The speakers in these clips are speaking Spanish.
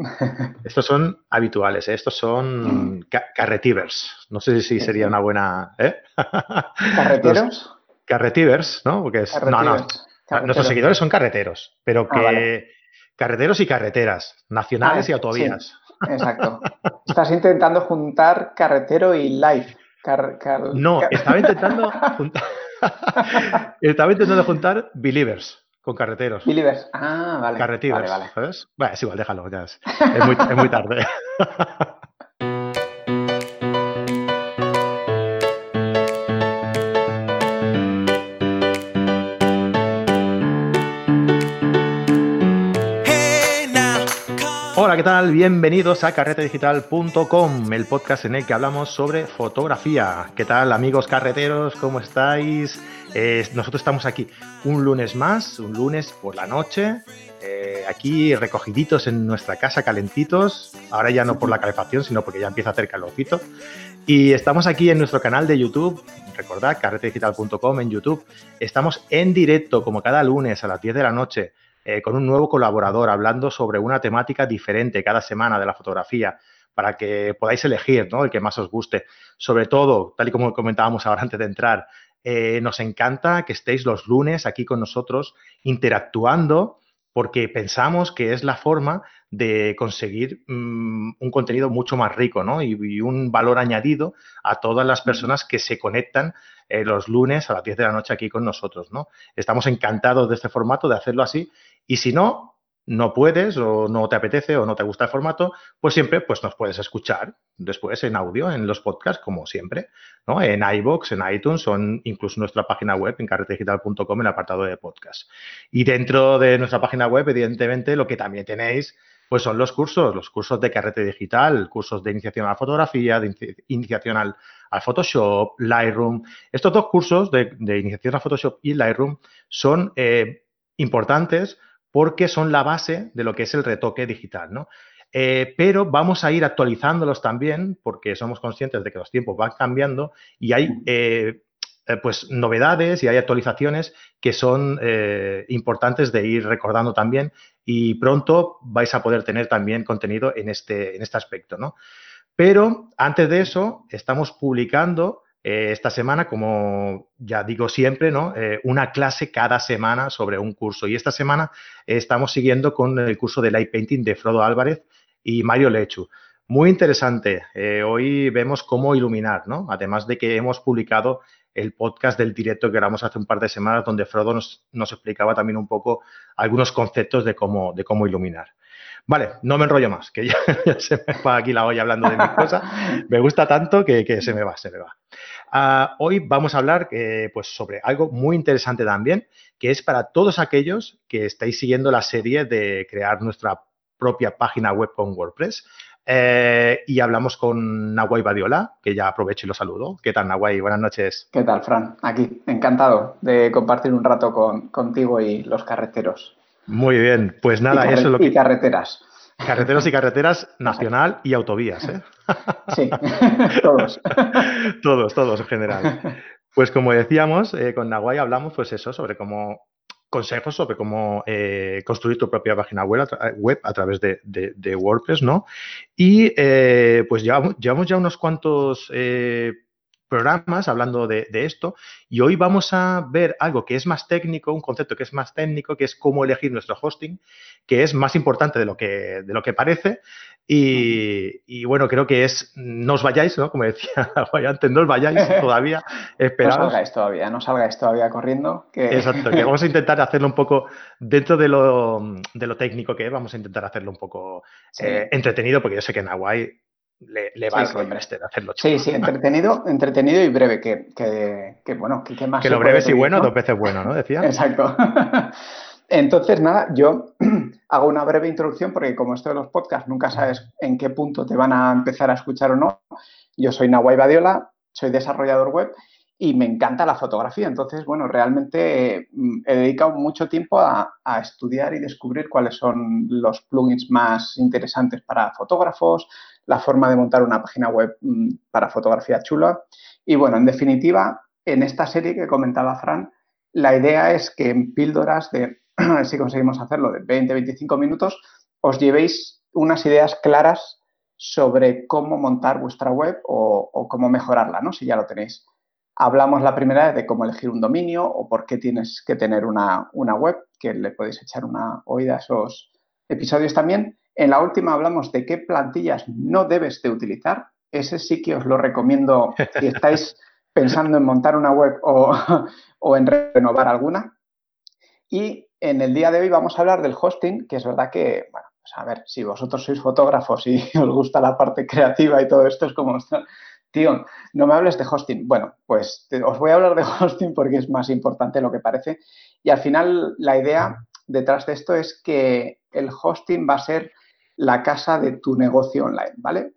Estos son habituales, ¿eh? estos son carretivers. No sé si sería una buena. ¿eh? ¿Carreteros? carretivers, ¿no? Porque es, no, no. Nuestros seguidores son carreteros, pero ah, que. Carreteros y carreteras, nacionales ah, y autovías. exacto. Estás intentando juntar carretero y live. no, estaba intentando juntar. estaba intentando juntar believers con carreteros. Believers. Ah, vale. Carretivers, vale, vale. ¿sabes? Bueno, es igual, déjalo, ya es, muy, es muy tarde. Hola, ¿qué tal? Bienvenidos a carretedigital.com, el podcast en el que hablamos sobre fotografía. ¿Qué tal, amigos carreteros? ¿Cómo estáis? Eh, nosotros estamos aquí un lunes más, un lunes por la noche, eh, aquí recogiditos en nuestra casa, calentitos. Ahora ya no por la calefacción, sino porque ya empieza a hacer calorcito. Y estamos aquí en nuestro canal de YouTube. Recordad, carretedigital.com en YouTube. Estamos en directo, como cada lunes a las 10 de la noche eh, con un nuevo colaborador hablando sobre una temática diferente cada semana de la fotografía para que podáis elegir ¿no? el que más os guste. Sobre todo, tal y como comentábamos ahora antes de entrar, eh, nos encanta que estéis los lunes aquí con nosotros interactuando porque pensamos que es la forma de conseguir mm, un contenido mucho más rico ¿no? y, un valor añadido a todas las personas que se conectan eh, los lunes a las 10 de la noche aquí con nosotros. ¿no? Estamos encantados de este formato, de hacerlo así y si no, no puedes o no te apetece o no te gusta el formato, pues siempre pues nos puedes escuchar después en audio, en los podcasts, como siempre, ¿no? En iBox, en iTunes o incluso en nuestra página web, en carretedigital.com, en el apartado de podcast. Y dentro de nuestra página web, evidentemente, lo que también tenéis pues son los cursos, los cursos de carrete digital, cursos de iniciación a la fotografía, de iniciación al, Photoshop, Lightroom. Estos dos cursos de, iniciación a Photoshop y Lightroom son eh, importantes porque son la base de lo que es el retoque digital, ¿no? Eh, pero vamos a ir actualizándolos también porque somos conscientes de que los tiempos van cambiando y hay eh, eh, pues novedades y hay actualizaciones que son importantes de ir recordando también y pronto vais a poder tener también contenido en este, en este aspecto, ¿no? Pero antes de eso, estamos publicando eh, esta semana, como ya digo siempre, ¿no? Eh, una clase cada semana sobre un curso. Y esta semana estamos siguiendo con el curso de Light Painting de Frodo Álvarez y Mario Lechu. Muy interesante. Eh, hoy vemos cómo iluminar, ¿no? Además de que hemos publicado el podcast del directo que grabamos hace un par de semanas, donde Frodo nos, explicaba también un poco algunos conceptos de cómo, de cómo iluminar. Vale, no me enrollo más, que ya, se me va aquí la olla hablando de mis cosas. Me gusta tanto que, se me va, se me va. Ah, hoy vamos a hablar eh, pues sobre algo muy interesante también, que es para todos aquellos que estáis siguiendo la serie de crear nuestra propia página web con WordPress. Eh, y hablamos con Nahuay Badiola, que ya aprovecho y lo saludo. ¿Qué tal, Nahuay? Buenas noches. ¿Qué tal, Fran? Aquí, encantado de compartir un rato con, contigo y los carreteros. Muy bien, pues nada, eso es lo que... Y carreteras. Carreteros y carreteras nacional y autovías, ¿eh? Sí, todos. todos, todos en general. Pues como decíamos, eh, con Nahuay hablamos pues eso, sobre cómo consejos sobre cómo eh, construir tu propia página web a, través de, WordPress, ¿no? Y pues llevamos, llevamos, ya unos cuantos programas hablando de, esto y hoy vamos a ver algo que es más técnico, un concepto que es más técnico, que es cómo elegir nuestro hosting, que es más importante de lo que, de lo que parece y, bueno, creo que es, no os vayáis, ¿no? Como decía antes, no os vayáis todavía, esperaos. No salgáis todavía, no salgáis todavía corriendo. Exacto, que vamos a intentar hacerlo un poco dentro de lo, de lo técnico que es, vamos a intentar hacerlo un poco eh, entretenido, porque yo sé que en Hawaii le, va sí, este de hacerlo. Sí, sí, entretenido, entretenido y breve, que, que, bueno, que, más. Que lo breve es bueno, dos veces bueno, ¿no? Decía. Exacto. Entonces, nada, yo hago una breve introducción porque como esto de los podcasts nunca sabes en qué punto te van a empezar a escuchar o no. Yo soy Nahuay Badiola, soy desarrollador web y me encanta la fotografía. Entonces, bueno, realmente mm, he dedicado mucho tiempo a, estudiar y descubrir cuáles son los plugins más interesantes para fotógrafos, la forma de montar una página web mm, para fotografía chula. Y bueno, en definitiva, en esta serie que comentaba Fran, la idea es que en píldoras de, si conseguimos hacerlo, de 20-25 minutos, os llevéis unas ideas claras sobre cómo montar vuestra web o, cómo mejorarla, ¿no? Si ya lo tenéis. Hablamos la primera vez de cómo elegir un dominio o por qué tienes que tener una, una web, que le podéis echar una oída a esos episodios también. En la última hablamos de qué plantillas no debes de utilizar. Ese sí que os lo recomiendo si estáis pensando en montar una web o, o en renovar alguna. Y en el día de hoy vamos a hablar del hosting, que es verdad que, bueno, pues a ver, si vosotros sois fotógrafos y os gusta la parte creativa y todo esto, es como, tío, no me hables de hosting. Bueno, pues os voy a hablar de hosting porque es más importante lo que parece. Y al final la idea detrás de esto es que el hosting va a ser la casa de tu negocio online, ¿vale?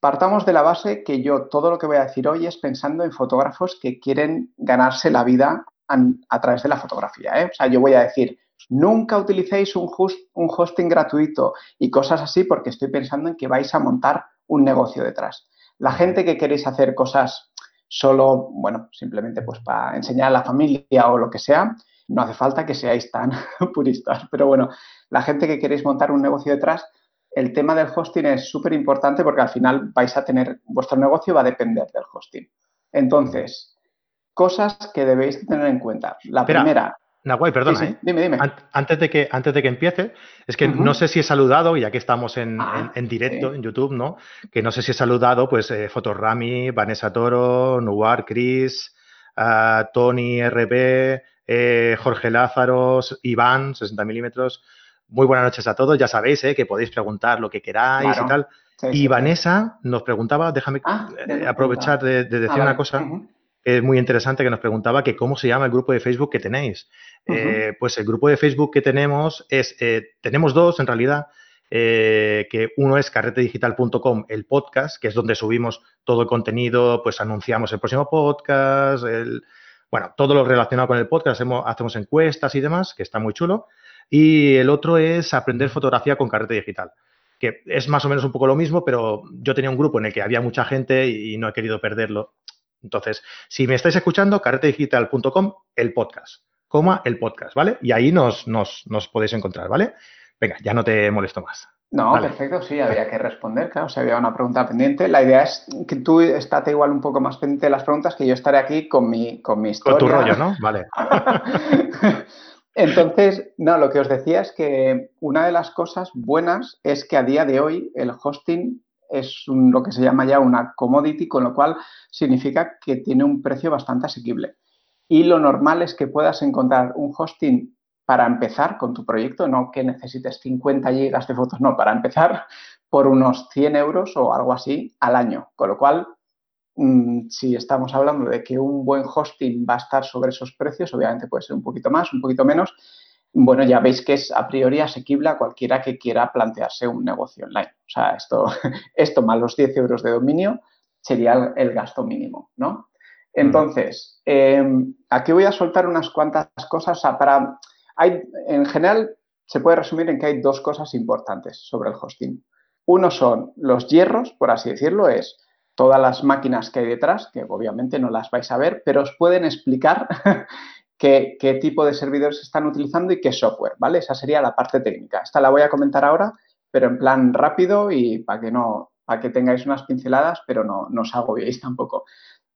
Partamos de la base que yo todo lo que voy a decir hoy es pensando en fotógrafos que quieren ganarse la vida a, través de la fotografía. ¿eh? O sea, yo voy a decir, nunca utilicéis un, un hosting gratuito y cosas así porque estoy pensando en que vais a montar un negocio detrás. La gente que queréis hacer cosas solo, bueno, simplemente pues para enseñar a la familia o lo que sea, no hace falta que seáis tan puristas. Pero bueno, la gente que queréis montar un negocio detrás, el tema del hosting es súper importante porque al final vais a tener, vuestro negocio va a depender del hosting. Entonces, cosas que debéis tener en cuenta. La primera. Nahuay, perdona, ¿eh? Dime, dime. Antes de, que, antes de que empiece, es que no sé si he saludado, ya que estamos en, ah, directo en YouTube, ¿no? Que no sé si he saludado, pues, eh, Fotorami, Vanessa Toro, Nuar, Chris, ah, Tony RB, eh, Jorge Lázaro, Iván, 60 milímetros. Muy buenas noches a todos. Ya sabéis ¿eh? que podéis preguntar lo que queráis y tal. y Vanessa nos preguntaba, déjame ah, eh, aprovechar de, decir una cosa. Es muy interesante que nos preguntaba que cómo se llama el grupo de Facebook que tenéis. Eh, pues el grupo de Facebook que tenemos es, tenemos dos en realidad, que uno es carretedigital.com, el podcast, que es donde subimos todo el contenido, pues anunciamos el próximo podcast, el, bueno, todo lo relacionado con el podcast, hacemos encuestas y demás, que está muy chulo. Y el otro es aprender fotografía con carrete digital, que es más o menos un poco lo mismo, pero yo tenía un grupo en el que había mucha gente y no he querido perderlo. Entonces, si me estáis escuchando, carretedigital.com, el podcast, coma el podcast, ¿vale? Y ahí nos, nos, nos podéis encontrar, ¿vale? Venga, ya no te molesto más. No, perfecto, sí, había que responder, claro, si había una pregunta pendiente. La idea es que tú estate igual un poco más pendiente de las preguntas, que yo estaré aquí con mi, con mi historia. Con tu rollo, ¿no? Vale. Entonces, no, lo que os decía es que una de las cosas buenas es que a día de hoy el hosting es lo que se llama ya una commodity, con lo cual significa que tiene un precio bastante asequible. Y lo normal es que puedas encontrar un hosting para empezar con tu proyecto, no que necesites 50 gigas de fotos, no, para empezar por unos 100 euros o algo así al año. Con lo cual, mm, si estamos hablando de que un buen hosting va a estar sobre esos precios, obviamente puede ser un poquito más, un poquito menos. Bueno, ya veis que es a priori asequible a cualquiera que quiera plantearse un negocio online. O sea, esto, esto más los 10 euros de dominio sería el, gasto mínimo, ¿no? Entonces, em, aquí voy a soltar unas cuantas cosas para hay, en general, se puede resumir en que hay dos cosas importantes sobre el hosting. Uno son los hierros, por así decirlo, es todas las máquinas que hay detrás, que obviamente no las vais a ver, pero os pueden explicar qué, tipo de servidores están utilizando y qué software, ¿vale? Esa sería la parte técnica. Esta la voy a comentar ahora, pero en plan rápido y para que no, para que tengáis unas pinceladas, pero no, no os agobiéis tampoco.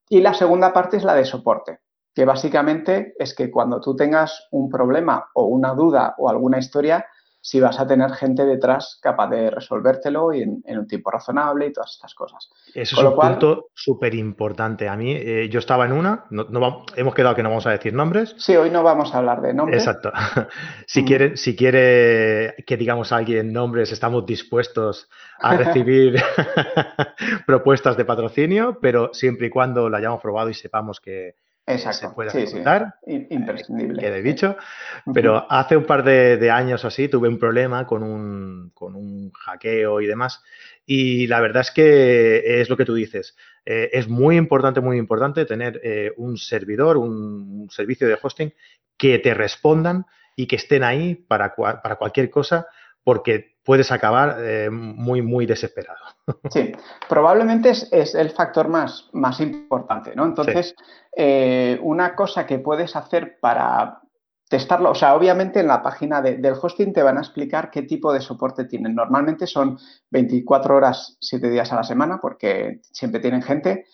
Y la segunda parte es la de soporte que básicamente es que cuando tú tengas un problema o una duda o alguna historia, si vas a tener gente detrás capaz de resolvértelo y en, un tiempo razonable y todas estas cosas. Eso es un punto súper importante. A mí, eh, yo estaba en una, no, hemos quedado que no vamos a decir nombres. Sí, hoy no vamos a hablar de nombres. Exacto. si, mm. quiere, si quiere que digamos a alguien nombres, estamos dispuestos a recibir propuestas de patrocinio, pero siempre y cuando la hayamos probado y sepamos que, Exacto. se puede ejecutar. Imprescindible. Quede dicho. Pero hace un par de, años así tuve un problema con un, con un, hackeo y demás. Y la verdad es que es lo que tú dices. Eh, es muy importante, muy importante tener eh, un servidor, un, servicio de hosting que te respondan y que estén ahí para, para cualquier cosa porque puedes acabar eh, muy, muy desesperado. Sí, probablemente es, el factor más, más importante, ¿no? Entonces, eh, una cosa que puedes hacer para testarlo. O sea, obviamente en la página del hosting te van a explicar qué tipo de soporte tienen. Normalmente son 24 horas, 7 días a la semana, porque siempre tienen gente,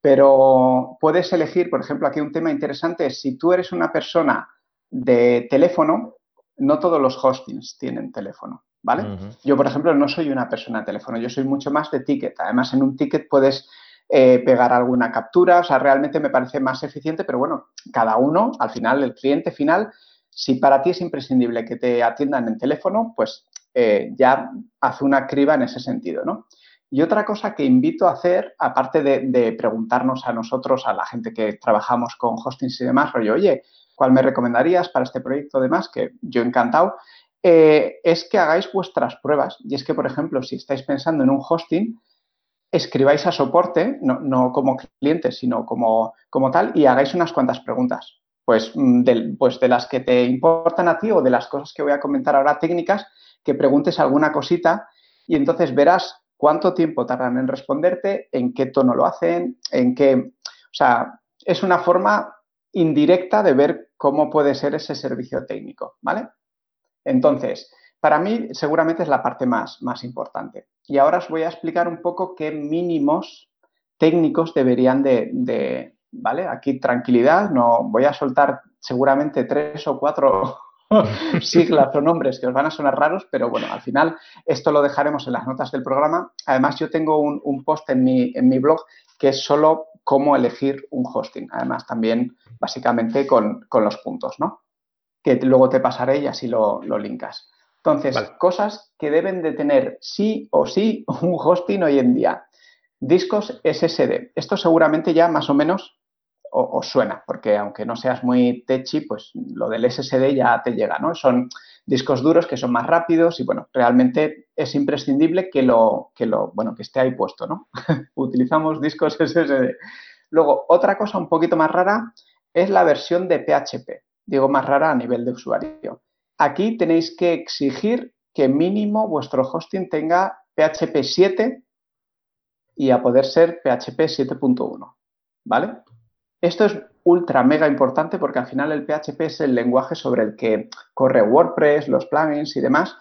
pero puedes elegir, por ejemplo, aquí un tema interesante es si tú eres una persona de teléfono, no todos los hostings tienen teléfono, ¿vale? Yo, por ejemplo, no soy una persona de teléfono, yo soy mucho más de ticket. Además, en un ticket puedes eh, pegar alguna captura, o sea, realmente me parece más eficiente, pero bueno, cada uno, al final, el cliente final, si para ti es imprescindible que te atiendan en teléfono, pues eh, ya hace una criba en ese sentido, ¿no? Y otra cosa que invito a hacer, aparte de, preguntarnos a nosotros, a la gente que trabajamos con hostings y demás, rollo, oye, ¿cuál me recomendarías para este proyecto demás? Que yo encantado, eh, es que hagáis vuestras pruebas. Y es que, por ejemplo, si estáis pensando en un hosting, escribáis a soporte, no, como cliente, sino como, como, tal, y hagáis unas cuantas preguntas. Pues mm, de, pues de las que te importan a ti o de las cosas que voy a comentar ahora técnicas, que preguntes alguna cosita y entonces verás cuánto tiempo tardan en responderte, en qué tono lo hacen, en qué... O sea, es una forma indirecta de ver cómo puede ser ese servicio técnico, ¿vale? Entonces, para mí seguramente es la parte más, más importante. Y ahora os voy a explicar un poco qué mínimos técnicos deberían de, ¿vale? Aquí tranquilidad, no voy a soltar seguramente tres o cuatro siglas o nombres que os van a sonar raros, pero bueno, al final esto lo dejaremos en las notas del programa. Además, yo tengo un, post en mi, en mi, blog que es solo cómo elegir un hosting. Además, también básicamente con, los puntos, ¿no? Que luego te pasaré y así lo, lo linkas. Entonces, cosas que deben de tener sí o sí un hosting hoy en día. Discos SSD. Esto seguramente ya más o menos os suena, porque aunque no seas muy techy, pues lo del SSD ya te llega, ¿no? Son discos duros que son más rápidos y, bueno, realmente es imprescindible que lo, que lo bueno, que esté ahí puesto, ¿no? Utilizamos discos SSD. Luego, otra cosa un poquito más rara es la versión de PHP. Digo más rara a nivel de usuario. Aquí tenéis que exigir que mínimo vuestro hosting tenga PHP 7 y a poder ser PHP 7.1, ¿vale? Esto es ultra mega importante porque al final el PHP es el lenguaje sobre el que corre WordPress, los plugins y demás.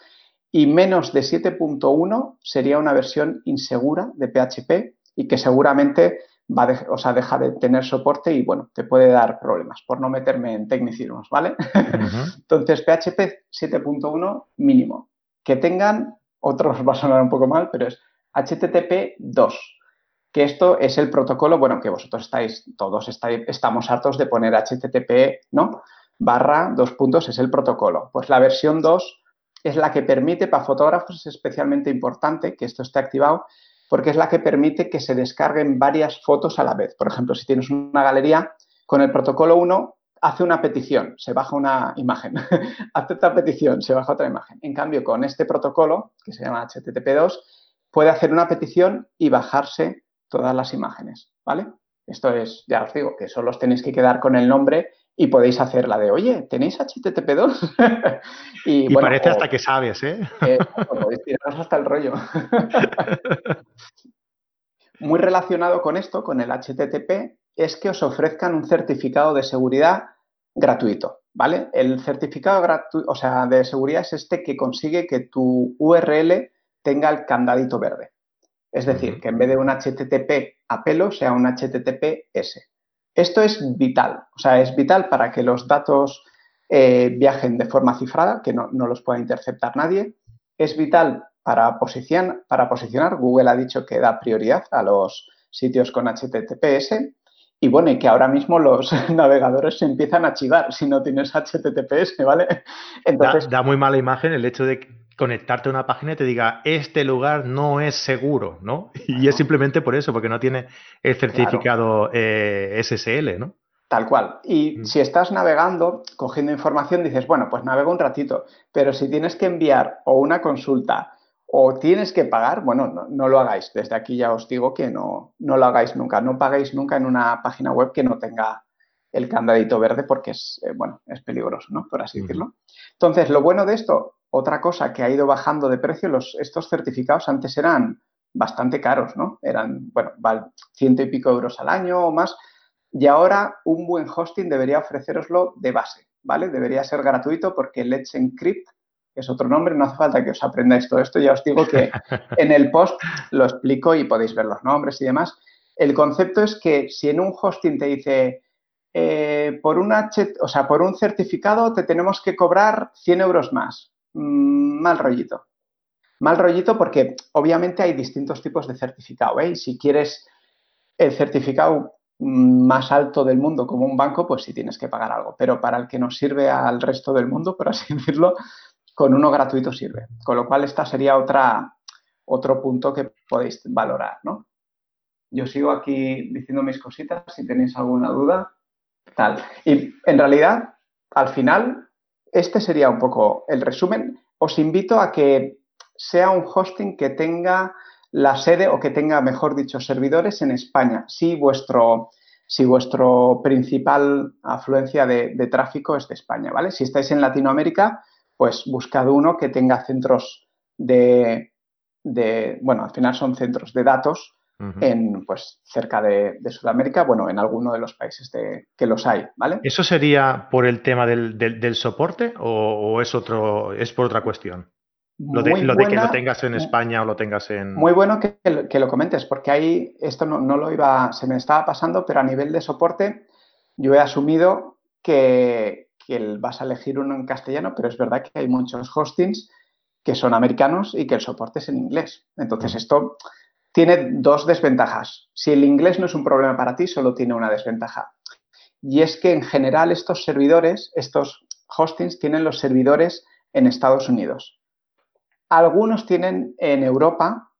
Y menos de 7.1 sería una versión insegura de PHP y que seguramente va o sea, deja de tener soporte y bueno, te puede dar problemas por no meterme en tecnicismos, ¿vale? Entonces, PHP 7.1 mínimo. Que tengan, otros va a sonar un poco mal, pero es HTTP 2 que esto es el protocolo, bueno, que vosotros estáis, todos estáis, estamos hartos de poner HTTP, ¿no? Barra dos puntos es el protocolo. Pues la versión 2 es la que permite, para fotógrafos es especialmente importante que esto esté activado, porque es la que permite que se descarguen varias fotos a la vez. Por ejemplo, si tienes una galería, con el protocolo 1 hace una petición, se baja una imagen, hace otra petición, se baja otra imagen. En cambio, con este protocolo, que se llama HTTP2, puede hacer una petición y bajarse todas las imágenes, ¿vale? Esto es, ya os digo, que solo os tenéis que quedar con el nombre y podéis hacer la de, oye, ¿tenéis HTTP2? y, parece hasta que sabes, ¿eh? eh podéis tiraros hasta el rollo. Muy relacionado con esto, con el HTTP, es que os ofrezcan un certificado de seguridad gratuito, ¿vale? El certificado gratuito, o sea, de seguridad es este que consigue que tu URL tenga el candadito verde. Es decir, que en vez de un HTTP a pelo sea un HTTPS. Esto es vital, o sea, es vital para que los datos eh, viajen de forma cifrada, que no, los pueda interceptar nadie. Es vital para, para posicionar, Google ha dicho que da prioridad a los sitios con HTTPS. Y bueno, y que ahora mismo los navegadores se empiezan a chivar si no tienes HTTPS, ¿vale? Entonces, da, da muy mala imagen el hecho de conectarte a una página y te diga, este lugar no es seguro, ¿no? Y es simplemente por eso, porque no tiene el certificado eh, SSL, ¿no? Tal cual. Y mm. si estás navegando, cogiendo información, dices, bueno, pues navego un ratito, pero si tienes que enviar o una consulta o tienes que pagar, bueno, no, lo hagáis. Desde aquí ya os digo que no, no lo hagáis nunca. No paguéis nunca en una página web que no tenga el candadito verde porque es, eh, bueno, es peligroso, ¿no? Por así decirlo. Entonces, lo bueno de esto, otra cosa que ha ido bajando de precio, los, estos certificados antes eran bastante caros, ¿no? Eran, bueno, ciento y pico euros al año o más. Y ahora un buen hosting debería ofreceroslo de base, ¿vale? Debería ser gratuito porque Let's Encrypt es otro nombre, no hace falta que os aprendáis todo esto, ya os digo que en el post lo explico y podéis ver los nombres y demás. El concepto es que si en un hosting te dice, eh, por, un o sea, por un certificado te tenemos que cobrar 100 euros más, mm, mal rollito. Mal rollito porque obviamente hay distintos tipos de certificado. ¿eh? si quieres el certificado más alto del mundo como un banco, pues sí tienes que pagar algo. Pero para el que nos sirve al resto del mundo, por así decirlo, con uno gratuito sirve. Con lo cual, esta sería otra, otro punto que podéis valorar, ¿no? Yo sigo aquí diciendo mis cositas, si tenéis alguna duda, tal. Y en realidad, al final, este sería un poco el resumen. Os invito a que sea un hosting que tenga la sede o que tenga, mejor dicho, servidores en España. Si vuestro, si vuestro principal afluencia de, de tráfico es de España, ¿vale? Si estáis en Latinoamérica, pues buscad uno que tenga centros de, bueno, al final son centros de datos en, pues, cerca de, Sudamérica, bueno, en alguno de los países de, que los hay, ¿vale? ¿Eso sería por el tema del, soporte o, es otro, es por otra cuestión? Lo, de, que lo tengas en España o lo tengas en... Muy bueno que, que lo comentes, porque ahí esto no, no, lo iba, se me estaba pasando, pero a nivel de soporte yo he asumido que, que vas a elegir uno en castellano, pero es verdad que hay muchos hostings que son americanos y que el soporte es en inglés. Entonces, esto tiene dos desventajas. Si el inglés no es un problema para ti, solo tiene una desventaja. Y es que en general estos servidores, estos hostings, tienen los servidores en Estados Unidos. Algunos tienen en Europa.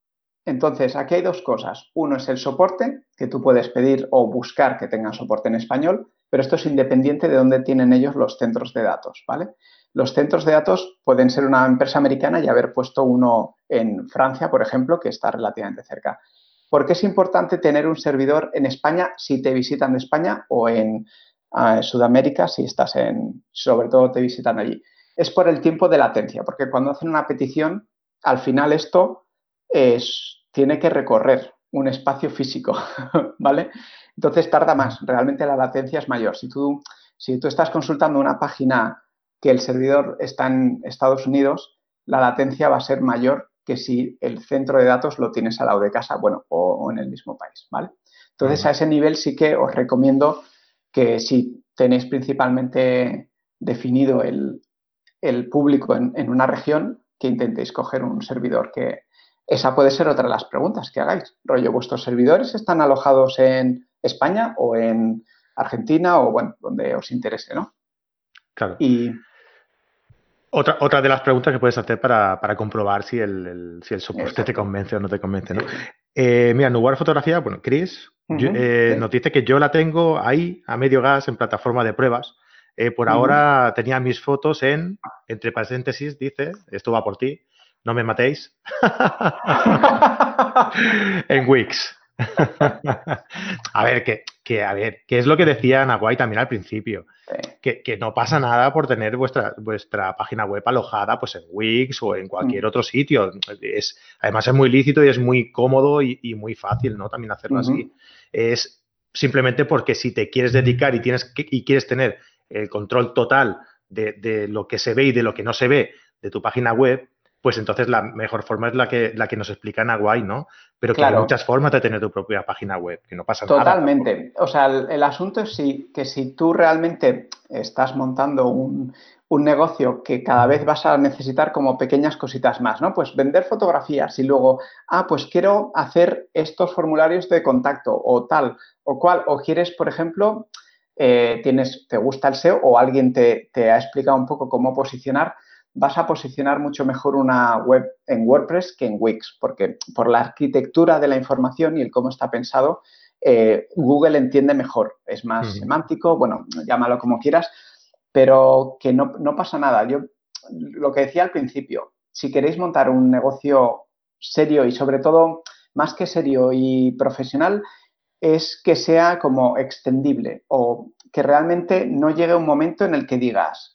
Entonces, aquí hay dos cosas. Uno es el soporte, que tú puedes pedir o buscar que tenga soporte en español pero esto es independiente de dónde tienen ellos los centros de datos, ¿vale? Los centros de datos pueden ser una empresa americana y haber puesto uno en Francia, por ejemplo, que está relativamente cerca. ¿Por qué es importante tener un servidor en España si te visitan de España o en ah, Sudamérica si estás en, sobre todo te visitan allí? Es por el tiempo de latencia, porque cuando hacen una petición, al final esto es, tiene que recorrer un espacio físico, ¿vale? Entonces tarda más, realmente la latencia es mayor. Si tú, si tú estás consultando una página que el servidor está en Estados Unidos, la latencia va a ser mayor que si el centro de datos lo tienes al lado de casa, bueno, o, en el mismo país, ¿vale? Entonces, a ese nivel sí que os recomiendo que si tenéis principalmente definido el, público en, en, una región, que intentéis coger un servidor que... Esa puede ser otra de las preguntas que hagáis. Rollo, ¿vuestros servidores están alojados en España o en Argentina o, bueno, donde os interese, ¿no? Claro. Y... Otra, otra de las preguntas que puedes hacer para, comprobar si el, si el soporte te convence o no te convence, ¿no? Eh, mira, de fotografía, bueno, Chris eh, nos dice que yo la tengo ahí a medio gas en plataforma de pruebas. Eh, por ahora tenía mis fotos en, entre paréntesis, dice, esto va por ti, no me matéis, en Wix. a ver, que, a ver, ¿qué es lo que decía Nahuay también al principio? Que, no pasa nada por tener vuestra, vuestra página web alojada pues en Wix o en cualquier mm. otro sitio. Es, además es muy lícito y es muy cómodo y, muy fácil, ¿no? También hacerlo así. Es simplemente porque si te quieres dedicar y, tienes y quieres tener el control total de, de lo que se ve y de lo que no se ve de tu página web, pues entonces la mejor forma es la que, la que nos explica Naguay, ¿no? Pero que hay muchas formas de tener tu propia página web, que no pasa nada. Totalmente. O sea, el, asunto es si, que si tú realmente estás montando un, negocio que cada vez vas a necesitar como pequeñas cositas más, ¿no? Pues vender fotografías y luego, ah, pues quiero hacer estos formularios de contacto o tal o cual, o quieres, por ejemplo, eh, tienes, te gusta el SEO o alguien te, te ha explicado un poco cómo posicionar vas a posicionar mucho mejor una web en WordPress que en Wix, porque por la arquitectura de la información y el cómo está pensado, eh, Google entiende mejor, es más semántico, bueno, llámalo como quieras, pero que no, pasa nada. Yo lo que decía al principio, si queréis montar un negocio serio y sobre todo más que serio y profesional, es que sea como extendible o que realmente no llegue un momento en el que digas,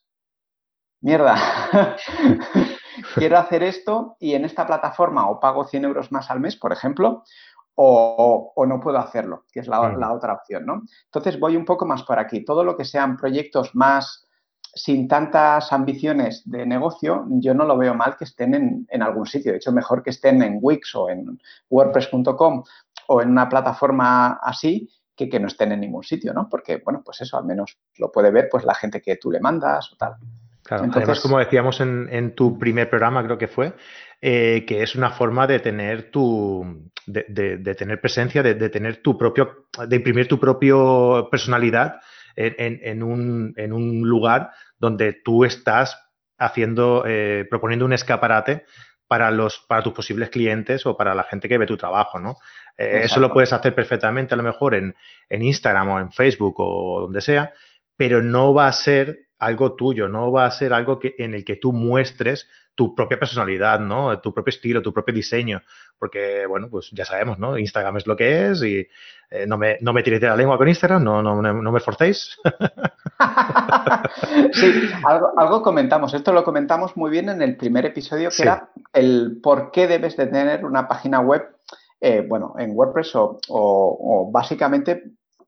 mierda, quiero hacer esto y en esta plataforma o pago 100 euros más al mes, por ejemplo, o, no puedo hacerlo, que es la, otra opción, ¿no? Entonces voy un poco más por aquí. Todo lo que sean proyectos más sin tantas ambiciones de negocio, yo no lo veo mal que estén en, algún sitio. De hecho, mejor que estén en Wix o en WordPress.com o en una plataforma así que que no estén en ningún sitio, ¿no? Porque, bueno, pues eso al menos lo puede ver pues la gente que tú le mandas o tal. Claro, además, como decíamos en, tu primer programa, creo que fue, eh, que es una forma de tener tu, de, tener presencia, de, tener tu propio, de imprimir tu propio personalidad en, un, lugar donde tú estás haciendo, eh, proponiendo un escaparate para los, para tus posibles clientes o para la gente que ve tu trabajo, ¿no? Eh, eso lo puedes hacer perfectamente, a lo mejor en, en Instagram o en Facebook o donde sea, pero no va a ser algo tuyo, no va a ser algo que, en el que tú muestres tu propia personalidad, ¿no? Tu propio estilo, tu propio diseño. Porque, bueno, pues ya sabemos, ¿no? Instagram es lo que es y eh, no, me, no me tiréis de la lengua con Instagram, no, no, no me forcéis. sí, algo, comentamos. Esto lo comentamos muy bien en el primer episodio, que era el por qué debes de tener una página web, eh, bueno, en WordPress o básicamente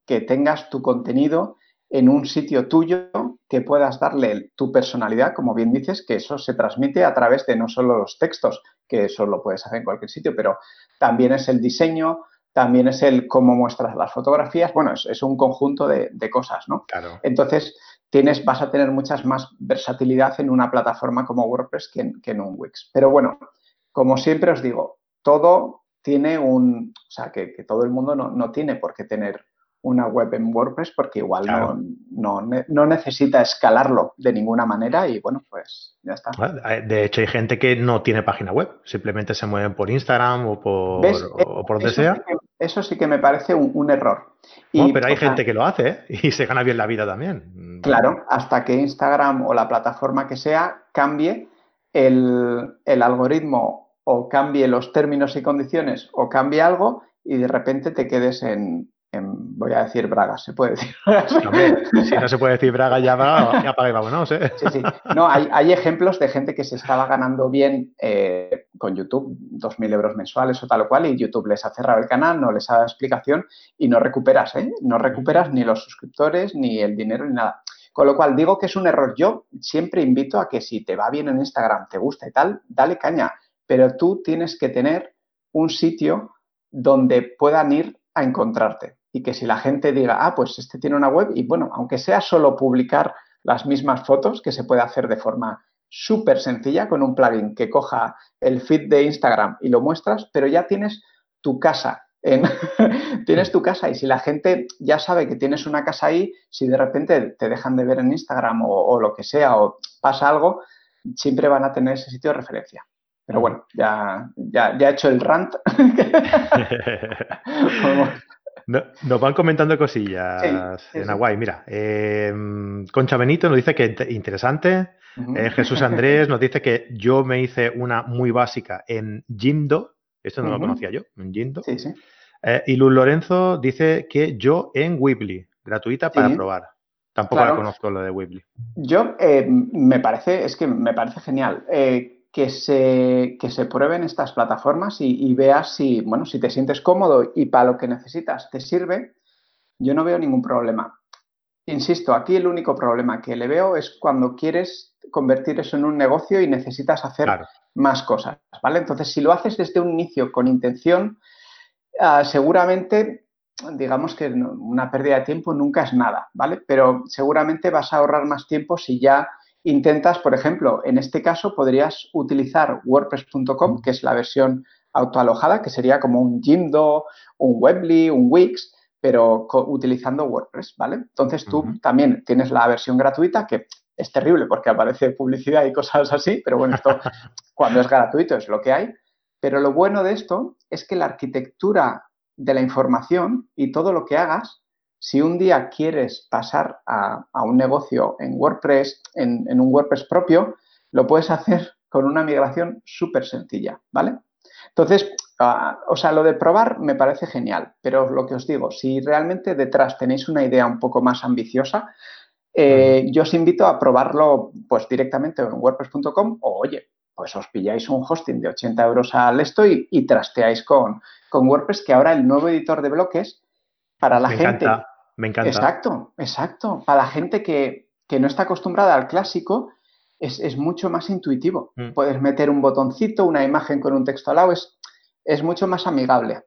que tengas tu contenido en un sitio tuyo que puedas darle tu personalidad, como bien dices, que eso se transmite a través de no solo los textos, que eso lo puedes hacer en cualquier sitio, pero también es el diseño, también es el cómo muestras las fotografías, bueno, es, un conjunto de, cosas, ¿no? Claro. Entonces, tienes, vas a tener muchas más versatilidad en una plataforma como WordPress que en, un Wix. Pero bueno, como siempre os digo, todo tiene un, o sea, que, todo el mundo no, no tiene por qué tener una web en WordPress porque igual no, no, necesita escalarlo de ninguna manera y bueno, pues ya está. De hecho, hay gente que no tiene página web, simplemente se mueven por Instagram o por, o por donde sea. eso sí que me parece un, error. pero hay gente que lo hace ¿eh? y se gana bien la vida también. Claro, hasta que Instagram o la plataforma que sea cambie el, el algoritmo o cambie los términos y condiciones o cambie algo y de repente te quedes en, voy a decir Braga, ¿se puede decir? si no se puede decir Braga, ya va, ya para y vámonos, ¿eh? Sí, sí. No, hay, ejemplos de gente que se estaba ganando bien eh, con YouTube, 2.000 euros mensuales o tal o cual, y YouTube les ha cerrado el canal, no les ha dado explicación y no recuperas, ¿eh? No recuperas ni los suscriptores, ni el dinero, ni nada. Con lo cual, digo que es un error. Yo siempre invito a que si te va bien en Instagram, te gusta y tal, dale caña. Pero tú tienes que tener un sitio donde puedan ir a encontrarte y que si la gente diga, ah, pues este tiene una web y bueno, aunque sea solo publicar las mismas fotos, que se puede hacer de forma súper sencilla con un plugin que coja el feed de Instagram y lo muestras, pero ya tienes tu casa. En tienes tu casa y si la gente ya sabe que tienes una casa ahí, si de repente te dejan de ver en Instagram o, lo que sea o pasa algo, siempre van a tener ese sitio de referencia. Pero bueno, ya, ya, ya he hecho el rant. nos van comentando cosillas en Hawaii. Mira, eh, Concha Benito nos dice que interesante. Eh, Jesús Andrés nos dice que yo me hice una muy básica en Jimdo. Esto no lo conocía yo, en Jimdo. Eh, y Luz Lorenzo dice que yo en Weebly, gratuita para probar. Tampoco la conozco lo de Weebly. Yo me parece, es que me parece genial que se, que se prueben estas plataformas y, veas si, bueno, si te sientes cómodo y para lo que necesitas te sirve, yo no veo ningún problema. Insisto, aquí el único problema que le veo es cuando quieres convertir eso en un negocio y necesitas hacer más cosas, ¿vale? Entonces, si lo haces desde un inicio con intención, ah, seguramente, digamos que una pérdida de tiempo nunca es nada, ¿vale? Pero seguramente vas a ahorrar más tiempo si ya intentas, por ejemplo, en este caso podrías utilizar WordPress.com, que es la versión autoalojada, que sería como un Jimdo, un Weebly, un Wix, pero utilizando WordPress, ¿vale? Entonces tú también tienes la versión gratuita, que es terrible porque aparece publicidad y cosas así, pero bueno, esto cuando es gratuito es lo que hay. Pero lo bueno de esto es que la arquitectura de la información y todo lo que hagas si un día quieres pasar a, un negocio en WordPress, en, un WordPress propio, lo puedes hacer con una migración súper sencilla, ¿vale? Entonces, ah, o sea, lo de probar me parece genial, pero lo que os digo, si realmente detrás tenéis una idea un poco más ambiciosa, eh, yo os invito a probarlo pues directamente en wordpress.com o, oye, pues os pilláis un hosting de 80 euros al esto y, trasteáis con, con, WordPress, que ahora el nuevo editor de bloques para la gente me encanta. Exacto, exacto. Para la gente que, que no está acostumbrada al clásico, es, mucho más intuitivo. Mm. Puedes meter un botoncito, una imagen con un texto al lado, es, es mucho más amigable.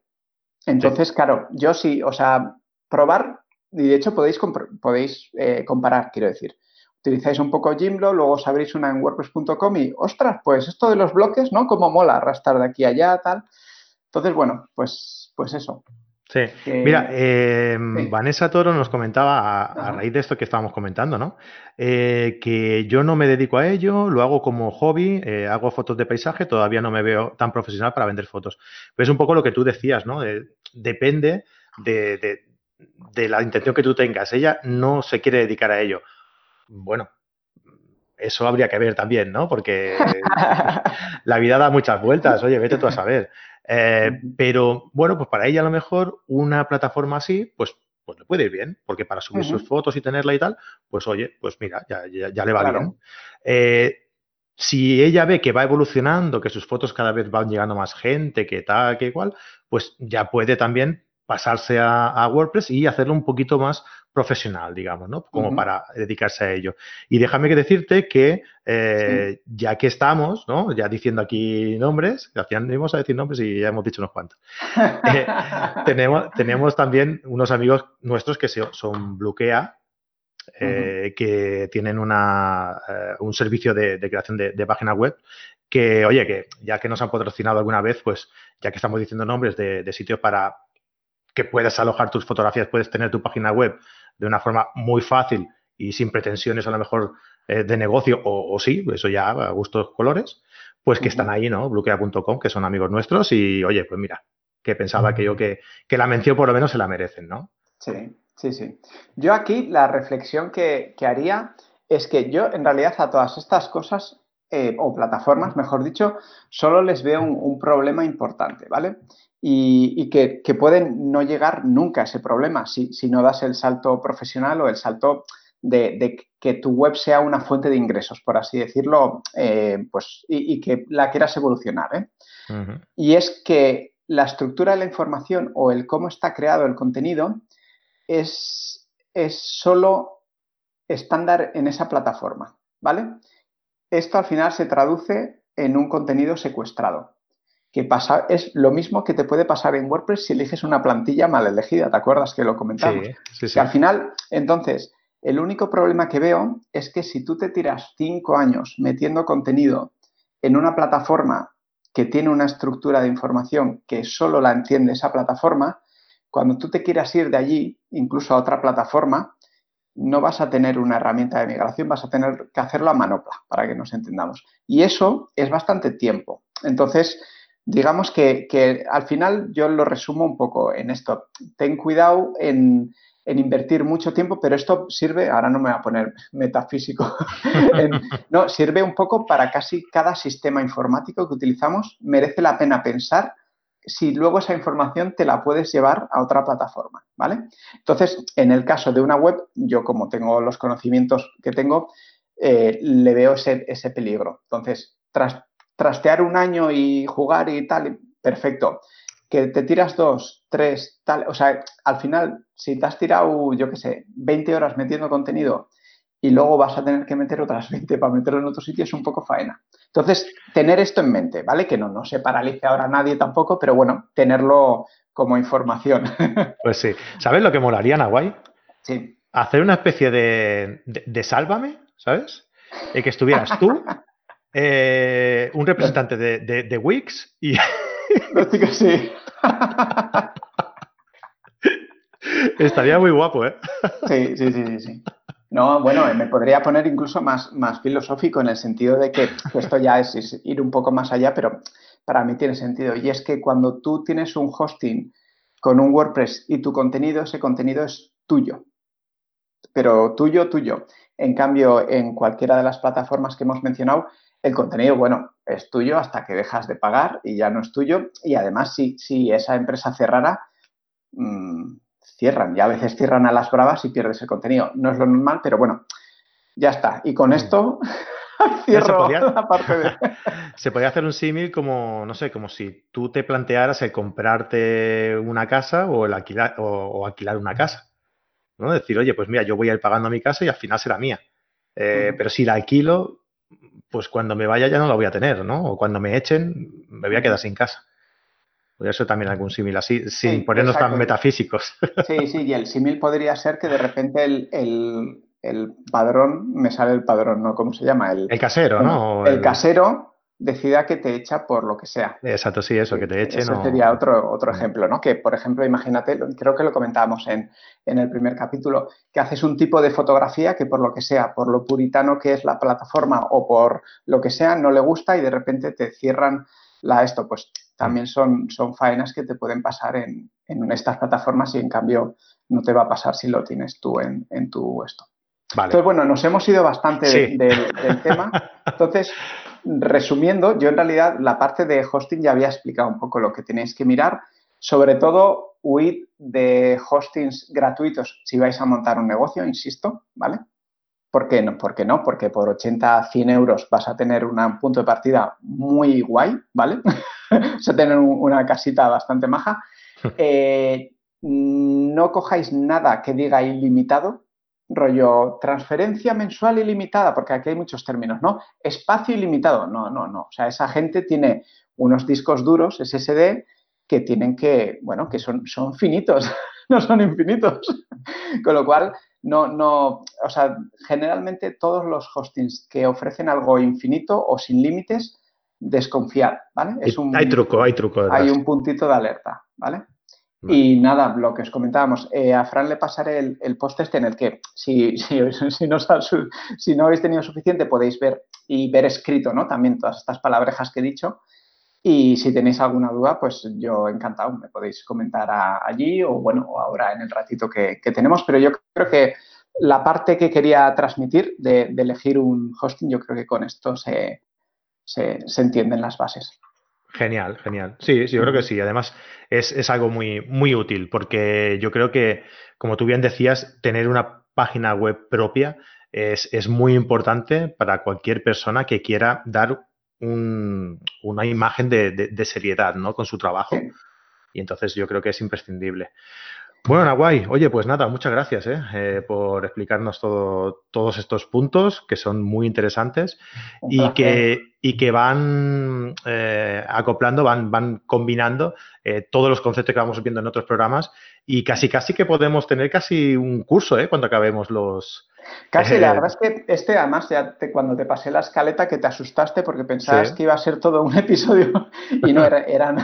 Entonces, claro, yo sí, o sea, probar, y de hecho podéis, podéis eh, comparar, quiero decir. Utilizáis un poco Gimlo, luego os abrís una en wordpress.com y, ostras, pues esto de los bloques, ¿no? Como mola arrastrar de aquí a allá, tal. Entonces, bueno, pues, pues eso. Sí, mira, eh, Vanessa Toro nos comentaba a, raíz de esto que estábamos comentando, ¿no? Eh, que yo no me dedico a ello, lo hago como hobby, eh, hago fotos de paisaje, todavía no me veo tan profesional para vender fotos. Pues es un poco lo que tú decías, ¿no? depende de, de la intención que tú tengas. Ella no se quiere dedicar a ello. Bueno, eso habría que ver también, ¿no? Porque la vida da muchas vueltas, oye, vete tú a saber. Eh, pero bueno, pues para ella a lo mejor una plataforma así, pues, pues le puede ir bien, porque para subir sus fotos y tenerla y tal, pues oye, pues mira, ya, ya, le va bien. Eh, si ella ve que va evolucionando, que sus fotos cada vez van llegando más gente, que tal, que igual, pues ya puede también pasarse a, WordPress y hacerlo un poquito más profesional, digamos, ¿no? Como para dedicarse a ello. Y déjame que decirte que eh, ya que estamos, ¿no? Ya diciendo aquí nombres, al final íbamos a decir nombres y ya hemos dicho unos cuantos. Eh, tenemos, tenemos también unos amigos nuestros que son Bluekea, eh, que tienen una, un servicio de, creación de, de, página web que, oye, que ya que nos han patrocinado alguna vez, pues ya que estamos diciendo nombres de, sitios para que puedas alojar tus fotografías, puedes tener tu página web de una forma muy fácil y sin pretensiones a lo mejor eh, de negocio, o, sí, eso ya a gustos colores, pues que están ahí, ¿no? Bloquea.com, que son amigos nuestros y, oye, pues mira, que pensaba que yo que, la mención por lo menos se la merecen, ¿no? Sí, sí, sí. Yo aquí la reflexión que, haría es que yo en realidad a todas estas cosas, eh, o plataformas, mejor dicho, solo les veo un problema importante, ¿vale? y, que, pueden no llegar nunca a ese problema si, no das el salto profesional o el salto de, que tu web sea una fuente de ingresos, por así decirlo, eh, pues, y, que la quieras evolucionar. ¿eh? Y es que la estructura de la información o el cómo está creado el contenido es, es solo estándar en esa plataforma, ¿vale? Esto al final se traduce en un contenido secuestrado que pasa, es lo mismo que te puede pasar en WordPress si eliges una plantilla mal elegida, ¿te acuerdas que lo comentamos? Sí, sí, al final, entonces, el único problema que veo es que si tú te tiras cinco años metiendo contenido en una plataforma que tiene una estructura de información que solo la entiende esa plataforma, cuando tú te quieras ir de allí, incluso a otra plataforma, no vas a tener una herramienta de migración, vas a tener que hacerlo a manopla, para que nos entendamos. Y eso es bastante tiempo. Entonces, digamos que, al final yo lo resumo un poco en esto. Ten cuidado en, invertir mucho tiempo, pero esto sirve, ahora no me voy a poner metafísico, no, sirve un poco para casi cada sistema informático que utilizamos. Merece la pena pensar si luego esa información te la puedes llevar a otra plataforma, ¿vale? Entonces, en el caso de una web, yo como tengo los conocimientos que tengo, eh, le veo ese, ese peligro. Entonces, tras trastear un año y jugar y tal, perfecto. Que te tiras dos, tres, tal, o sea, al final, si te has tirado, yo qué sé, 20 horas metiendo contenido y luego vas a tener que meter otras 20 para meterlo en otro sitio, es un poco faena. Entonces, tener esto en mente, ¿vale? Que no, no se paralice ahora nadie tampoco, pero bueno, tenerlo como información. Pues sí. ¿Sabes lo que molaría, Nahuay? Sí. Hacer una especie de, de, sálvame, ¿sabes? Y que estuvieras tú eh, un representante de, de, Wix y... sí. Estaría muy guapo, ¿eh? Sí, sí, sí, sí, No, bueno, me podría poner incluso más, más filosófico en el sentido de que esto ya es, ir un poco más allá, pero para mí tiene sentido. Y es que cuando tú tienes un hosting con un WordPress y tu contenido, ese contenido es tuyo. Pero tuyo, tuyo. En cambio, en cualquiera de las plataformas que hemos mencionado, el contenido, bueno, es tuyo hasta que dejas de pagar y ya no es tuyo. Y además, si, si esa empresa cerrara, mm, cierran. Y a veces cierran a las bravas y pierdes el contenido. No es lo normal, pero bueno, ya está. Y con mm. esto cierro se la parte de... se podría hacer un símil como, no sé, como si tú te plantearas el comprarte una casa o el alquilar, o, alquilar una casa. ¿no? Decir, oye, pues mira, yo voy a ir pagando mi casa y al final será mía. Eh, pero si la alquilo, pues cuando me vaya ya no la voy a tener, ¿no? O cuando me echen, me voy a quedar sin casa. Podría ser también algún símil así, sin ponernos tan metafísicos. Sí, sí, y el símil podría ser que de repente el, padrón, me sale el padrón, ¿no? ¿Cómo se llama? El, casero, ¿no? El, casero decida que te echa por lo que sea. Exacto, sí, eso, que te echen. Eso sería otro, otro mm. ejemplo, ¿no? Que, por ejemplo, imagínate, creo que lo comentábamos en, en el primer capítulo, que haces un tipo de fotografía que por lo que sea, por lo puritano que es la plataforma o por lo que sea, no le gusta y de repente te cierran la esto, pues también son, son faenas que te pueden pasar en, estas plataformas y en cambio no te va a pasar si lo tienes tú en, tu esto. Entonces, bueno, nos hemos ido bastante del tema. Entonces, resumiendo, yo en realidad la parte de hosting ya había explicado un poco lo que tenéis que mirar. Sobre todo, huid de hostings gratuitos si vais a montar un negocio, insisto, ¿vale? ¿Por qué no? ¿Por qué no? Porque por 80, 100 euros vas a tener un punto de partida muy guay, ¿vale? vas a tener una casita bastante maja. Eh, no cojáis nada que diga ilimitado, rollo transferencia mensual ilimitada, porque aquí hay muchos términos, ¿no? Espacio ilimitado, no, no, no. O sea, esa gente tiene unos discos duros, SSD, que tienen que, bueno, que son, son finitos, no son infinitos. Con lo cual, no, no, o sea, generalmente todos los hostings que ofrecen algo infinito o sin límites, desconfiar, ¿vale? Es un, hay truco, hay truco. Hay un puntito de alerta, ¿vale? Y nada, lo que os comentábamos, eh, a Fran le pasaré el, el post este en el que si, si, si, no, si no habéis tenido suficiente podéis ver y ver escrito, ¿no? También todas estas palabrejas que he dicho. Y si tenéis alguna duda, pues yo encantado, me podéis comentar allí o bueno, ahora en el ratito que, tenemos. Pero yo creo que la parte que quería transmitir de, elegir un hosting, yo creo que con esto se, se, entienden las bases. Genial, genial. Sí, sí, yo creo que sí. Además, es, algo muy, muy útil porque yo creo que, como tú bien decías, tener una página web propia es, es muy importante para cualquier persona que quiera dar una imagen de, seriedad, ¿no? Con su trabajo. Y entonces yo creo que es imprescindible. Bueno, Nahuay, oye, pues nada, muchas gracias ¿eh? Eh, por explicarnos todo, todos estos puntos que son muy interesantes y que, y que van eh, acoplando, van, van combinando todos los conceptos que vamos viendo en otros programas y casi casi que podemos tener casi un curso cuando acabemos los, Casi, la verdad es que este, además, ya cuando te pasé la escaleta, que te asustaste porque pensabas que iba a ser todo un episodio y no, eran,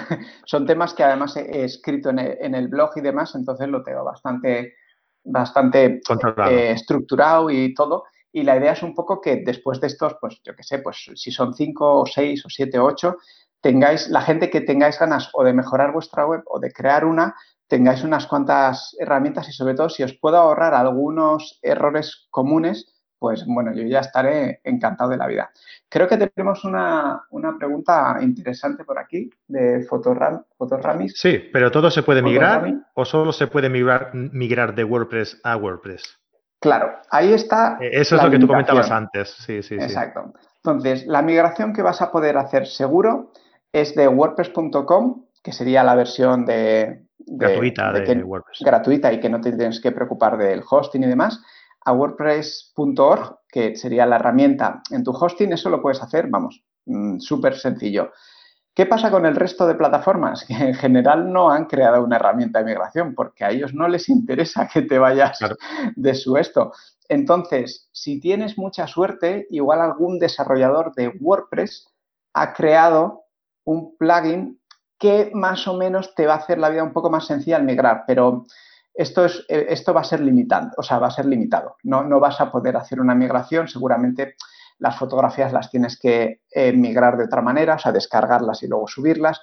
son temas que además he, escrito en el, blog y demás, entonces lo tengo bastante, bastante eh, estructurado y todo. Y la idea es un poco que después de estos, pues yo qué sé, pues si son cinco o seis o siete o ocho, tengáis, la gente que tengáis ganas o de mejorar vuestra web o de crear una, tengáis unas cuantas herramientas y sobre todo si os puedo ahorrar algunos errores comunes, pues bueno, yo ya estaré encantado de la vida. Creo que tenemos una, pregunta interesante por aquí de Fotoram, Fotoramis. Sí, pero ¿todo se puede migrar o solo se puede migrar, migrar de WordPress a WordPress? Claro, ahí está. Eh, eso es lo que tú comentabas antes, sí, sí. Exacto. Entonces, la migración que vas a poder hacer seguro es de WordPress.com, que sería la versión de, gratuita de, WordPress. Gratuita y que no te tienes que preocupar del hosting y demás, a WordPress.org, que sería la herramienta en tu hosting, eso lo puedes hacer, vamos, mm, súper sencillo. ¿Qué pasa con el resto de plataformas? Que en general no han creado una herramienta de migración porque a ellos no les interesa que te vayas de su esto. Entonces, si tienes mucha suerte, igual algún desarrollador de WordPress ha creado un plugin que más o menos te va a hacer la vida un poco más sencilla al migrar, pero esto, es, eh, esto va a ser limitante, o sea, va a ser limitado. No, no vas a poder hacer una migración, seguramente las fotografías las tienes que eh, migrar de otra manera, o sea, descargarlas y luego subirlas.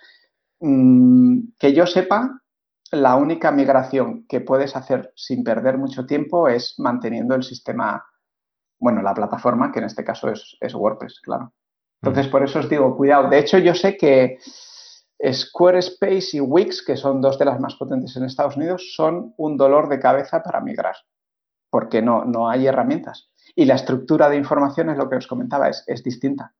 Mm, que yo sepa, la única migración que puedes hacer sin perder mucho tiempo es manteniendo el sistema, bueno, la plataforma, que en este caso es, es WordPress, claro. Entonces, por eso os digo, cuidado. De hecho, yo sé que Squarespace y Wix, que son dos de las más potentes en Estados Unidos, son un dolor de cabeza para migrar, porque no, no hay herramientas. Y la estructura de información es lo que os comentaba, es, distinta.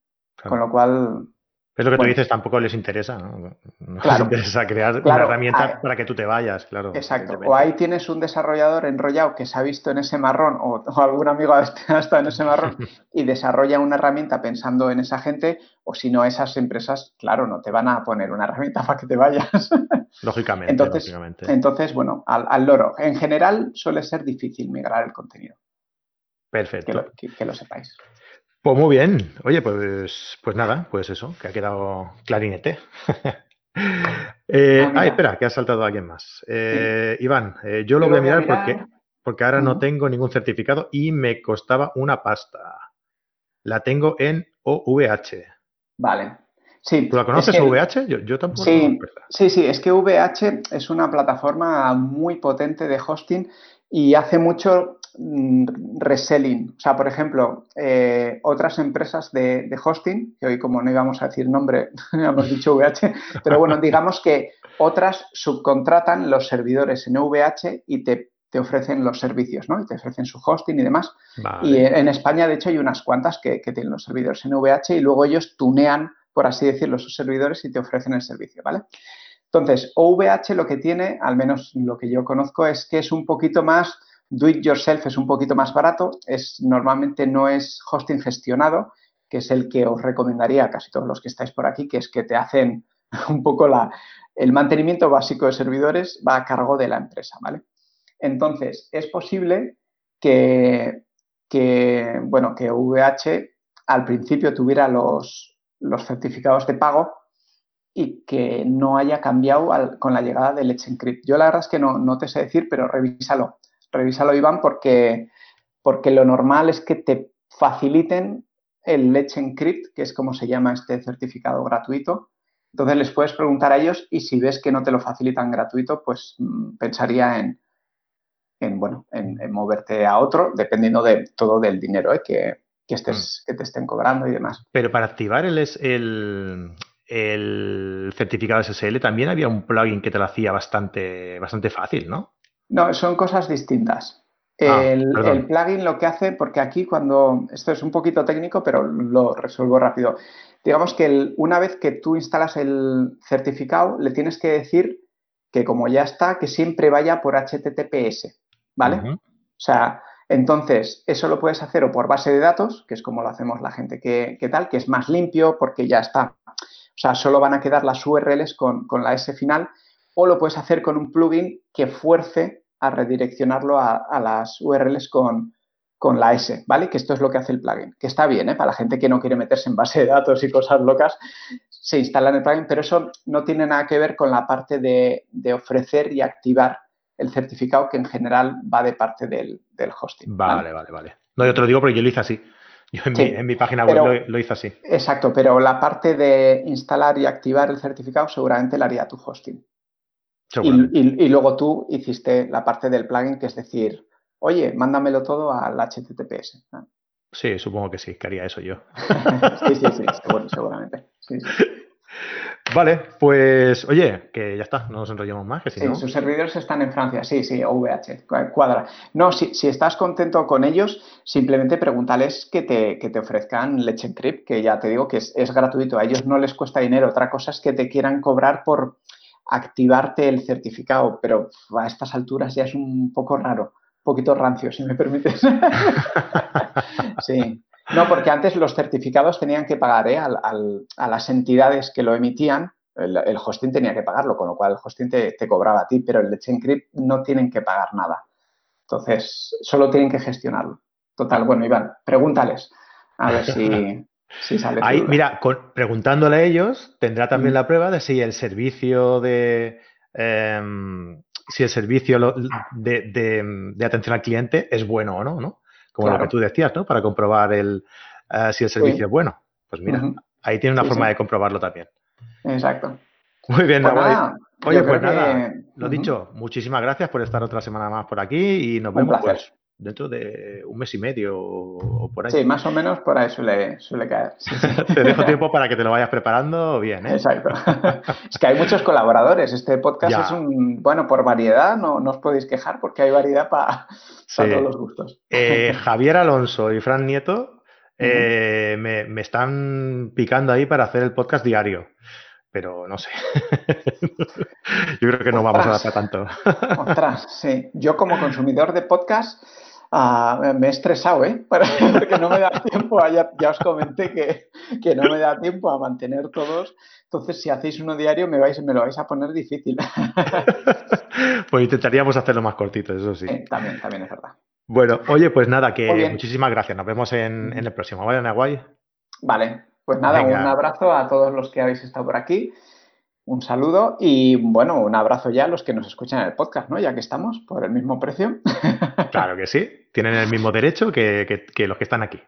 Con lo cual. Es lo que tú dices, tampoco les interesa, ¿no? No les interesa crear una herramienta para que tú te vayas, claro. Exacto. O ahí tienes un desarrollador enrollado que se ha visto en ese marrón o, algún amigo ha estado en ese marrón y desarrolla una herramienta pensando en esa gente, o si no, esas empresas, claro, no te van a poner una herramienta para que te vayas. Lógicamente, entonces, Entonces, bueno, al, loro. En general suele ser difícil migrar el contenido. Perfecto. que lo sepáis. Pues muy bien. Oye, pues, pues nada, pues eso, que ha quedado clarinete. eh, ah, espera, que ha saltado alguien más. Eh, Iván, eh, yo lo voy a mirar, porque, porque ahora no tengo ningún certificado y me costaba una pasta. La tengo en OVH. Vale. Sí, ¿Tú la conoces, OVH? Yo, yo tampoco. Sí, sí, sí, es que OVH es una plataforma muy potente de hosting y hace mucho reselling. O sea, por ejemplo, eh, otras empresas de, hosting, que hoy como no íbamos a decir nombre, hemos dicho VH, pero bueno, digamos que otras subcontratan los servidores en VH y te, ofrecen los servicios, ¿no? Y te ofrecen su hosting y demás. Y en España, de hecho, hay unas cuantas que, que tienen los servidores en VH y luego ellos tunean, por así decirlo, sus servidores y te ofrecen el servicio, ¿vale? Entonces, OVH lo que tiene, al menos lo que yo conozco, es que es un poquito más do it yourself, es un poquito más barato, es normalmente no es hosting gestionado, que es el que os recomendaría casi todos los que estáis por aquí, que es que te hacen un poco la, el mantenimiento básico de servidores va a cargo de la empresa, ¿vale? Entonces, es posible que, que bueno, que VH al principio tuviera los, los certificados de pago, y que no haya cambiado con la llegada del Let's Encrypt. Yo la verdad es que no, no te sé decir, pero revísalo. Revísalo, Iván, porque, porque lo normal es que te faciliten el Let's Encrypt, que es como se llama este certificado gratuito. Entonces les puedes preguntar a ellos y si ves que no te lo facilitan gratuito, pues mm, pensaría en, en bueno, en, moverte a otro, dependiendo de todo del dinero ¿eh? que, que, estés, mm. que te estén cobrando y demás. Pero para activar el, el, el certificado SSL también había un plugin que te lo hacía bastante, bastante fácil, ¿no? No, son cosas distintas. Ah, el, plugin lo que hace, porque aquí cuando, esto es un poquito técnico, pero lo resuelvo rápido. Digamos que una vez que tú instalas el certificado, le tienes que decir que como ya está, que siempre vaya por HTTPS, ¿vale? O sea, entonces, eso lo puedes hacer o por base de datos, que es como lo hacemos la gente que, que tal, que es más limpio porque ya está o sea, solo van a quedar las URLs con, la S final o lo puedes hacer con un plugin que fuerce a redireccionarlo a, las URLs con, la S, ¿vale? Que esto es lo que hace el plugin, que está bien, ¿eh? Para la gente que no quiere meterse en base de datos y cosas locas, se instala en el plugin, pero eso no tiene nada que ver con la parte de, ofrecer y activar el certificado que en general va de parte del, hosting. Vale, vale, vale. No, yo te lo digo porque yo lo hice así. Yo en, mi, página web lo, hice así. Exacto, pero la parte de instalar y activar el certificado seguramente la haría tu hosting. Y, y, luego tú hiciste la parte del plugin, que es decir, oye, mándamelo todo al HTTPS. Sí, supongo que sí, que haría eso yo. sí, sí, sí, seguramente. Sí, sí. Vale, pues oye, que ya está, no nos enrollamos más. Que si sí, sus servidores están en Francia, sí, sí, OVH, cuadra. No, si, si estás contento con ellos, simplemente pregúntales que te, que te ofrezcan Let's Encrypt, que ya te digo que es, gratuito, a ellos no les cuesta dinero. Otra cosa es que te quieran cobrar por activarte el certificado, pero a estas alturas ya es un poco raro, un poquito rancio, si me permites. sí. No, porque antes los certificados tenían que pagar ¿eh? a las entidades que lo emitían, el, hosting tenía que pagarlo, con lo cual el hosting te, cobraba a ti, pero el de Encrypt no tienen que pagar nada. Entonces, solo tienen que gestionarlo. Total, bueno, Iván, pregúntales a ver si, sale. Ahí, mira, preguntándole a ellos, tendrá también mm. la prueba de si el servicio de. Em, si el servicio de, de, atención al cliente es bueno o no, ¿no? como lo que tú decías, ¿no? Para comprobar el, eh, si el servicio es bueno. Pues mira, ahí tiene una forma de comprobarlo también. Exacto. Muy bien, pues Oye, pues nada, lo dicho, muchísimas gracias por estar otra semana más por aquí y nos vemos pues, dentro de un mes y medio o por ahí. Sí, más o menos por ahí suele, suele caer. Te dejo tiempo para que te lo vayas preparando bien. ¿eh? Exacto. es que hay muchos colaboradores. Este podcast es un, bueno, por variedad, no, no, os podéis quejar porque hay variedad para todos los gustos. Eh, Javier Alonso y Fran Nieto eh, me, están picando ahí para hacer el podcast diario. Pero no sé. Yo creo que no vamos a dar para tanto. Ostras, sí. Yo como consumidor de podcast ah, me he estresado, ¿eh? Porque no me da tiempo, ya, ya os comenté que, que, no me da tiempo a mantener todos. Entonces, si hacéis uno diario, me, vais, me lo vais a poner difícil. Pues intentaríamos hacerlo más cortito, eso sí. también, también es verdad. Bueno, oye, pues nada, que muchísimas gracias. Nos vemos en, el próximo, ¿vale, Naguay? Vale, pues nada, un abrazo a todos los que habéis estado por aquí. Un saludo y bueno, un abrazo ya a los que nos escuchan en el podcast, ¿no? Ya que estamos por el mismo precio. Claro que sí, tienen el mismo derecho que, los que están aquí.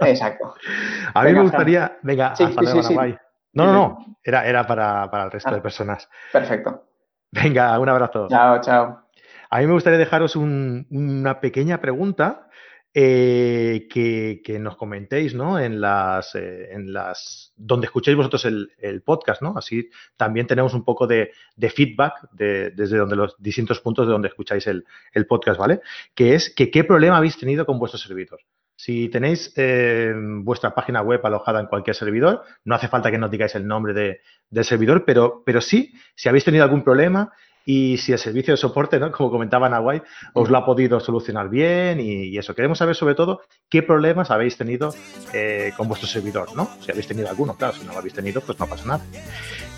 Exacto. A mí me gustaría, venga, hasta luego, Naguay. No, no, no, era, era para, el resto de ah, personas. Perfecto. Venga, un abrazo. Chao, chao. A mí me gustaría dejaros una pequeña pregunta eh, que, nos comentéis, ¿no? En las, eh, en las, donde escuchéis vosotros el, podcast, ¿no? Así también tenemos un poco de, feedback desde donde los distintos puntos de donde escucháis el, podcast, ¿vale? Que es que qué problema habéis tenido con vuestro servidor. Si tenéis eh, vuestra página web alojada en cualquier servidor, no hace falta que nos digáis el nombre de, del servidor, pero, pero sí, si habéis tenido algún problema, y si el servicio de soporte, ¿no? como comentaba Nahuay, os lo ha podido solucionar bien y, eso. Queremos saber sobre todo qué problemas habéis tenido eh, con vuestro servidor, ¿no? Si habéis tenido alguno, claro, si no lo habéis tenido, pues no pasa nada.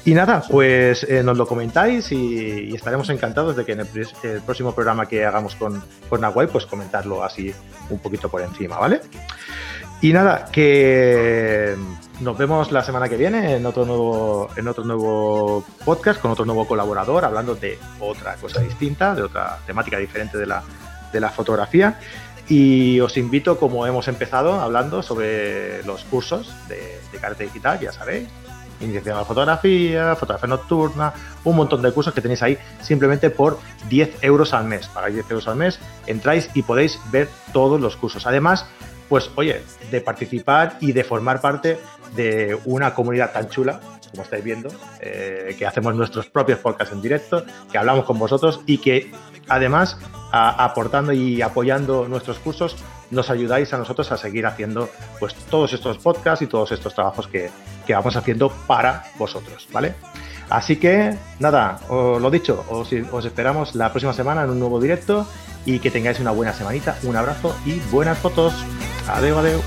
Y nada, pues eh, nos lo comentáis y, estaremos encantados de que en el, próximo programa que hagamos con, con Nahuay, pues comentarlo así un poquito por encima, ¿vale? Y nada, que nos vemos la semana que viene en otro nuevo, en otro nuevo podcast con otro nuevo colaborador hablando de otra cosa distinta, de otra temática diferente de la, de la fotografía. Y os invito, como hemos empezado hablando sobre los cursos de, de digital, ya sabéis, iniciación a la fotografía, fotografía nocturna, un montón de cursos que tenéis ahí simplemente por 10 euros al mes. Pagáis 10 euros al mes, entráis y podéis ver todos los cursos. Además, pues oye, de participar y de formar parte de una comunidad tan chula, como estáis viendo, eh, que hacemos nuestros propios podcasts en directo, que hablamos con vosotros y que además aportando y apoyando nuestros cursos nos ayudáis a nosotros a seguir haciendo pues todos estos podcasts y todos estos trabajos que, que vamos haciendo para vosotros, ¿vale? Así que, nada, os lo dicho, os, esperamos la próxima semana en un nuevo directo y que tengáis una buena semanita. Un abrazo y buenas fotos. Adiós, adiós.